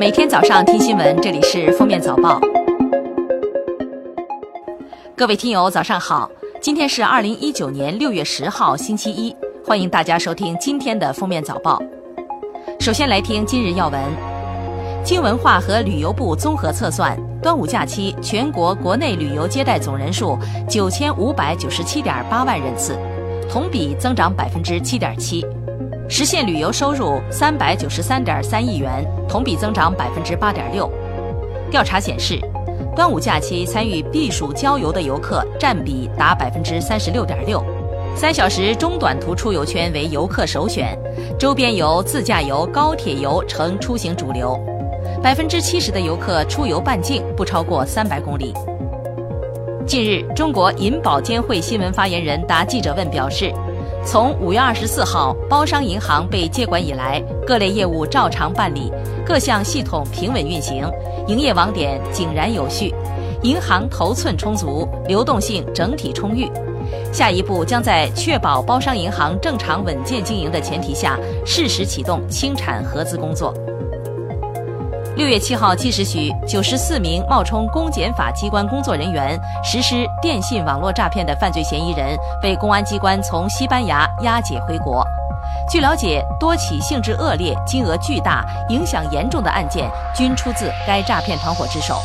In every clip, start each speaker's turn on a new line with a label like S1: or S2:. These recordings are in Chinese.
S1: 每天早上听新闻，这里是《封面早报》。各位听友，早上好！今天是二零一九年六月十号，星期一，欢迎大家收听今天的《封面早报》。首先来听今日要闻：经文化和旅游部综合测算，端午假期全国国内旅游接待总人数九千五百九十七点八万人次，同比增长百分之七点七。实现旅游收入三百九十三点三亿元，同比增长百分之八点六。调查显示，端午假期参与避暑郊游的游客占比达百分之三十六点六，三小时中短途出游圈为游客首选，周边游、自驾游、高铁游成出行主流。百分之七十的游客出游半径不超过三百公里。近日，中国银保监会新闻发言人答记者问表示。从五月二十四号包商银行被接管以来，各类业务照常办理，各项系统平稳运行，营业网点井然有序，银行头寸充足，流动性整体充裕。下一步将在确保包商银行正常稳健经营的前提下，适时启动清产合资工作。六月七号七时许，九十四名冒充公检法机关工作人员实施电信网络诈骗的犯罪嫌疑人被公安机关从西班牙押解回国。据了解，多起性质恶劣、金额巨大、影响严重的案件均出自该诈骗团伙之手，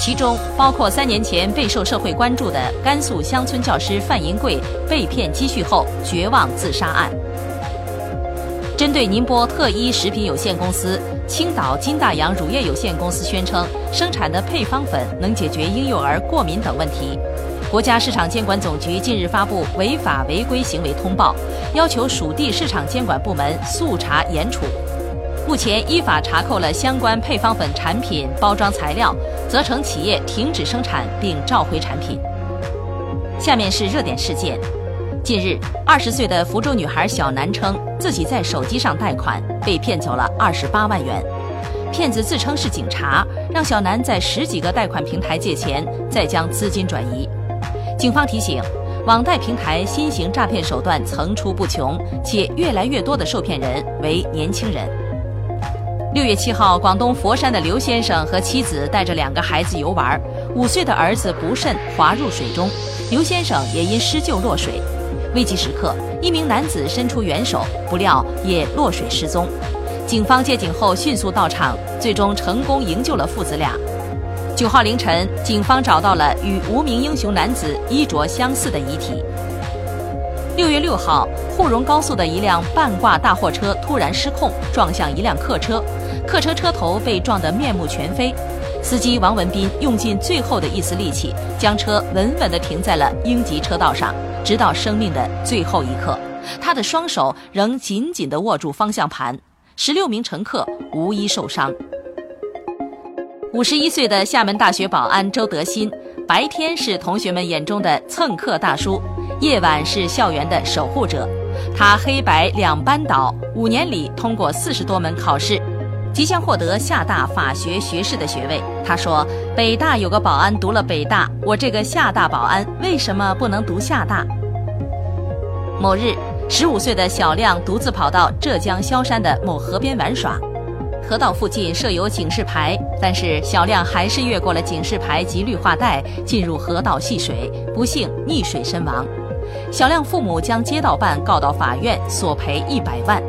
S1: 其中包括三年前备受社会关注的甘肃乡村教师范银贵被骗积蓄后绝望自杀案。针对宁波特一食品有限公司。青岛金大洋乳业有限公司宣称，生产的配方粉能解决婴幼儿过敏等问题。国家市场监管总局近日发布违法违规行为通报，要求属地市场监管部门速查严处。目前依法查扣了相关配方粉产品包装材料，责成企业停止生产并召回产品。下面是热点事件。近日，二十岁的福州女孩小南称自己在手机上贷款被骗走了二十八万元。骗子自称是警察，让小南在十几个贷款平台借钱，再将资金转移。警方提醒，网贷平台新型诈骗手段层出不穷，且越来越多的受骗人为年轻人。六月七号，广东佛山的刘先生和妻子带着两个孩子游玩，五岁的儿子不慎滑入水中，刘先生也因施救落水。危急时刻，一名男子伸出援手，不料也落水失踪。警方接警后迅速到场，最终成功营救了父子俩。九号凌晨，警方找到了与无名英雄男子衣着相似的遗体。六月六号，沪蓉高速的一辆半挂大货车突然失控，撞向一辆客车，客车车头被撞得面目全非。司机王文斌用尽最后的一丝力气，将车稳稳地停在了应急车道上。直到生命的最后一刻，他的双手仍紧紧地握住方向盘。十六名乘客无一受伤。五十一岁的厦门大学保安周德新，白天是同学们眼中的蹭课大叔，夜晚是校园的守护者。他黑白两班倒，五年里通过四十多门考试，即将获得厦大法学学士的学位。他说：“北大有个保安读了北大，我这个厦大保安为什么不能读厦大？”某日，十五岁的小亮独自跑到浙江萧山的某河边玩耍，河道附近设有警示牌，但是小亮还是越过了警示牌及绿化带，进入河道戏水，不幸溺水身亡。小亮父母将街道办告到法院，索赔一百万。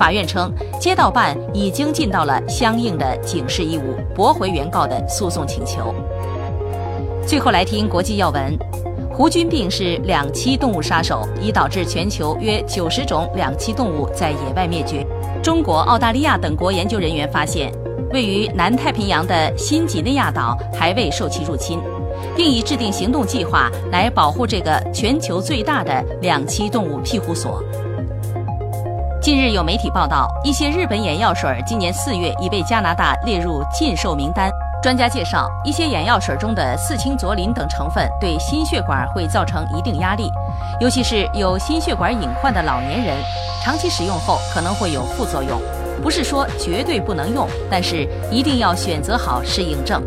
S1: 法院称，街道办已经尽到了相应的警示义务，驳回原告的诉讼请求。最后来听国际要闻。胡菌病是两栖动物杀手，已导致全球约九十种两栖动物在野外灭绝。中国、澳大利亚等国研究人员发现，位于南太平洋的新几内亚岛还未受其入侵，并已制定行动计划来保护这个全球最大的两栖动物庇护所。近日有媒体报道，一些日本眼药水今年四月已被加拿大列入禁售名单。专家介绍，一些眼药水中的四氢佐林等成分对心血管会造成一定压力，尤其是有心血管隐患的老年人，长期使用后可能会有副作用。不是说绝对不能用，但是一定要选择好适应症。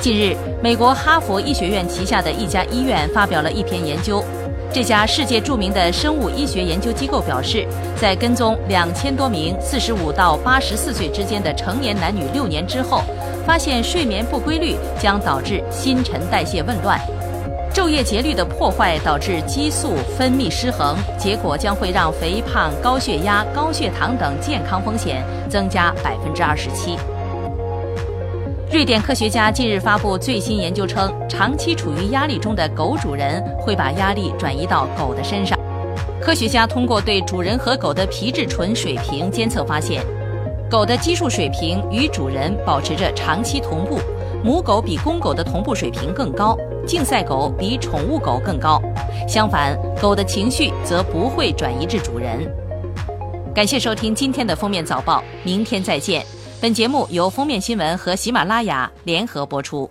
S1: 近日，美国哈佛医学院旗下的一家医院发表了一篇研究，这家世界著名的生物医学研究机构表示，在跟踪两千多名四十五到八十四岁之间的成年男女六年之后，发现睡眠不规律将导致新陈代谢紊乱，昼夜节律的破坏导致激素分泌失衡，结果将会让肥胖、高血压、高血糖等健康风险增加百分之二十七。瑞典科学家近日发布最新研究称，长期处于压力中的狗主人会把压力转移到狗的身上。科学家通过对主人和狗的皮质醇水平监测发现，狗的激素水平与主人保持着长期同步，母狗比公狗的同步水平更高，竞赛狗比宠物狗更高。相反，狗的情绪则不会转移至主人。感谢收听今天的封面早报，明天再见。本节目由封面新闻和喜马拉雅联合播出。